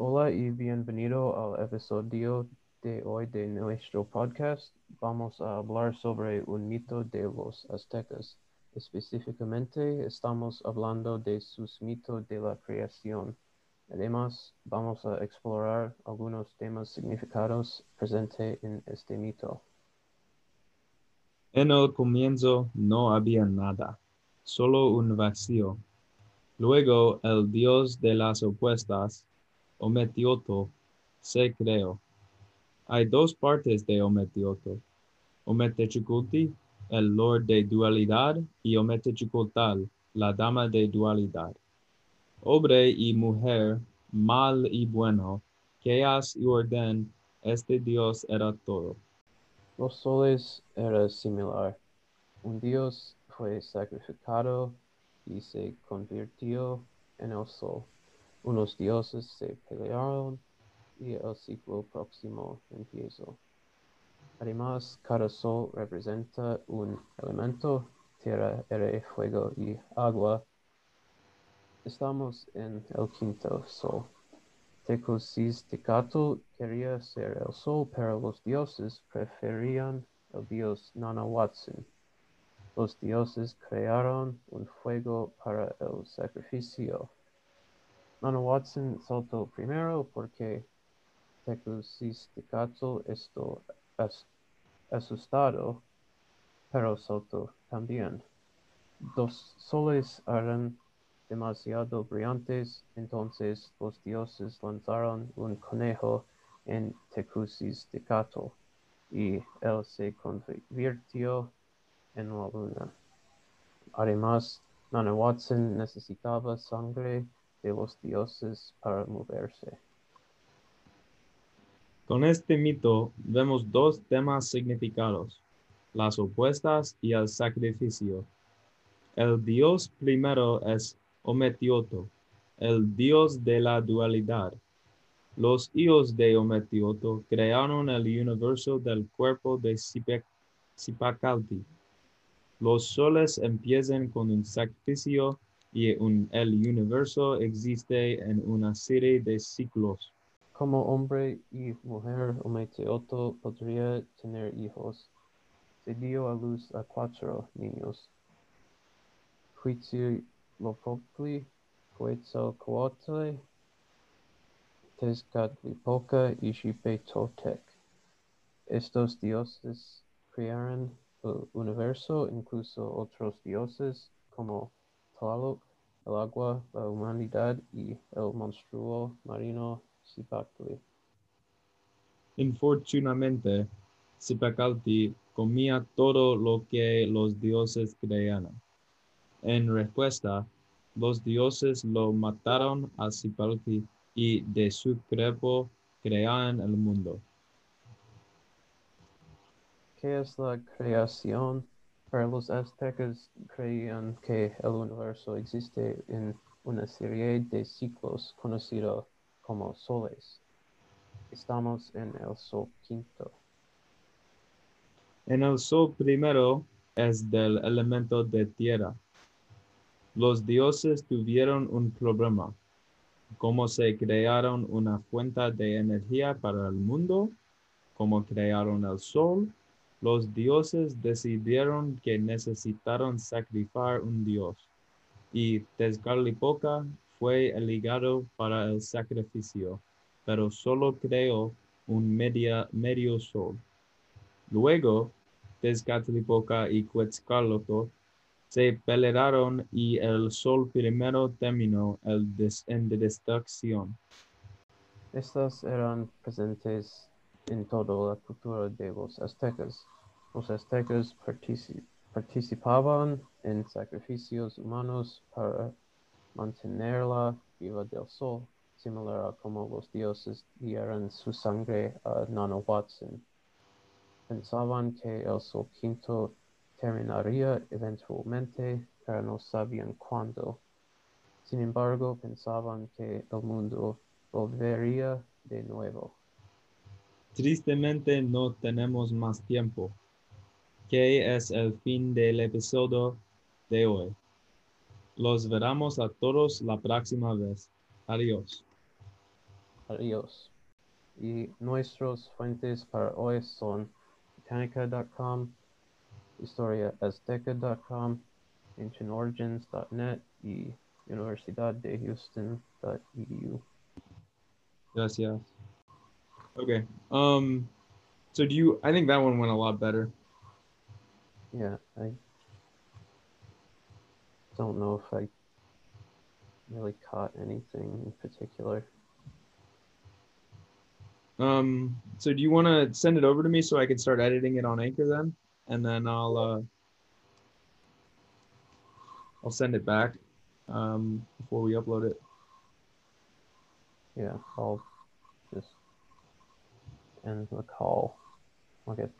Hola y bienvenido al episodio de hoy de nuestro podcast. Vamos a hablar sobre un mito de los aztecas. Específicamente estamos hablando de sus mitos de la creación. Además, vamos a explorar algunos temas significados presentes en este mito. En el comienzo no había nada, solo un vacío. Luego el dios de las opuestas, Ometioto, se creó. Hay dos partes de Ometioto. Ometechukulti, el lord de dualidad, y Ometechukultal, la dama de dualidad. Hombre y mujer, mal y bueno, chaos y orden, este dios era todo. Los soles era similar. Un dios fue sacrificado y se convirtió en el sol. Unos dioses se pelearon y el ciclo próximo empezó. Además, cada sol representa un elemento, tierra, aire, fuego y agua. Estamos en el quinto sol. Tecosistecatl quería ser el sol, pero los dioses preferían el dios Nanahuatzin. Los dioses crearon un fuego para el sacrificio. Nanahuatzin saltó primero porque Tecosistecatl estuvo asustado, pero saltó también. Dos soles eran demasiado brillantes, entonces los dioses lanzaron un conejo en Tecosistecatl y él se convirtió en la luna. Además, Nanahuatzin necesitaba sangre de los dioses para moverse. Con este mito vemos dos temas significados, las opuestas y el sacrificio. El dios primero es Ometioto, el dios de la dualidad. Los hijos de Ometioto crearon el universo del cuerpo de Zipacalti. Los soles empiezan con un sacrificio y un, el universo existe en una serie de ciclos. Como hombre y mujer, Ometioto podría tener hijos. Se dio a luz a cuatro niños. Huitzilopochtli, Quetzalcoatl, Tezcatlipoca y Xipetotec. Estos dioses crearon el universo, incluso otros dioses como Tlaloc, el agua, la humanidad y el monstruo marino Zipactli. Infortunadamente, Zipacalti comía todo lo que los dioses crearon. En respuesta, los dioses lo mataron a Zipacalti y de su cuerpo crearon el mundo. ¿Qué es la creación? Para los aztecas creían que el universo existe en una serie de ciclos conocido como soles. Estamos en el sol quinto. En el sol primero es del elemento de tierra. Los dioses tuvieron un problema. ¿Cómo se crearon una fuente de energía para el mundo? ¿Cómo crearon el sol? Los dioses decidieron que necesitaron sacrificar un dios, y Tezcatlipoca fue eligado para el sacrificio, pero solo creó un media, medio sol. Luego, Tezcatlipoca y Quetzalcoatl se pelearon y el sol primero terminó el en destrucción. Estas eran presentes en toda la cultura de los aztecas. Los aztecas partici- participaban en sacrificios humanos para mantenerla viva del sol, similar a como los dioses dieron su sangre a Nanahuatzin. Pensaban que el sol quinto terminaría eventualmente, pero no sabían cuándo. Sin embargo, pensaban que el mundo volvería de nuevo. Tristemente no tenemos más tiempo, que es el fin del episodio de hoy. Los veremos a todos la próxima vez. Adiós. Adiós. Y nuestros fuentes para hoy son britannica.com, historiaazteca.com, ancientorigins.net y Universidad de Houston.edu. Gracias. Okay. Um, so do you? I think that one went a lot better. Yeah, I don't know if I really caught anything in particular. Um, so do you want to send it over to me so I can start editing it on Anchor then, and then I'll uh, I'll send it back um, before we upload it. Yeah, I'll just end the call. I'll get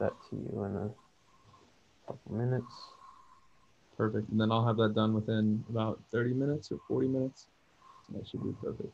that to you in a couple minutes. Perfect. And then I'll have that done within about 30 minutes or 40 minutes. That should be perfect.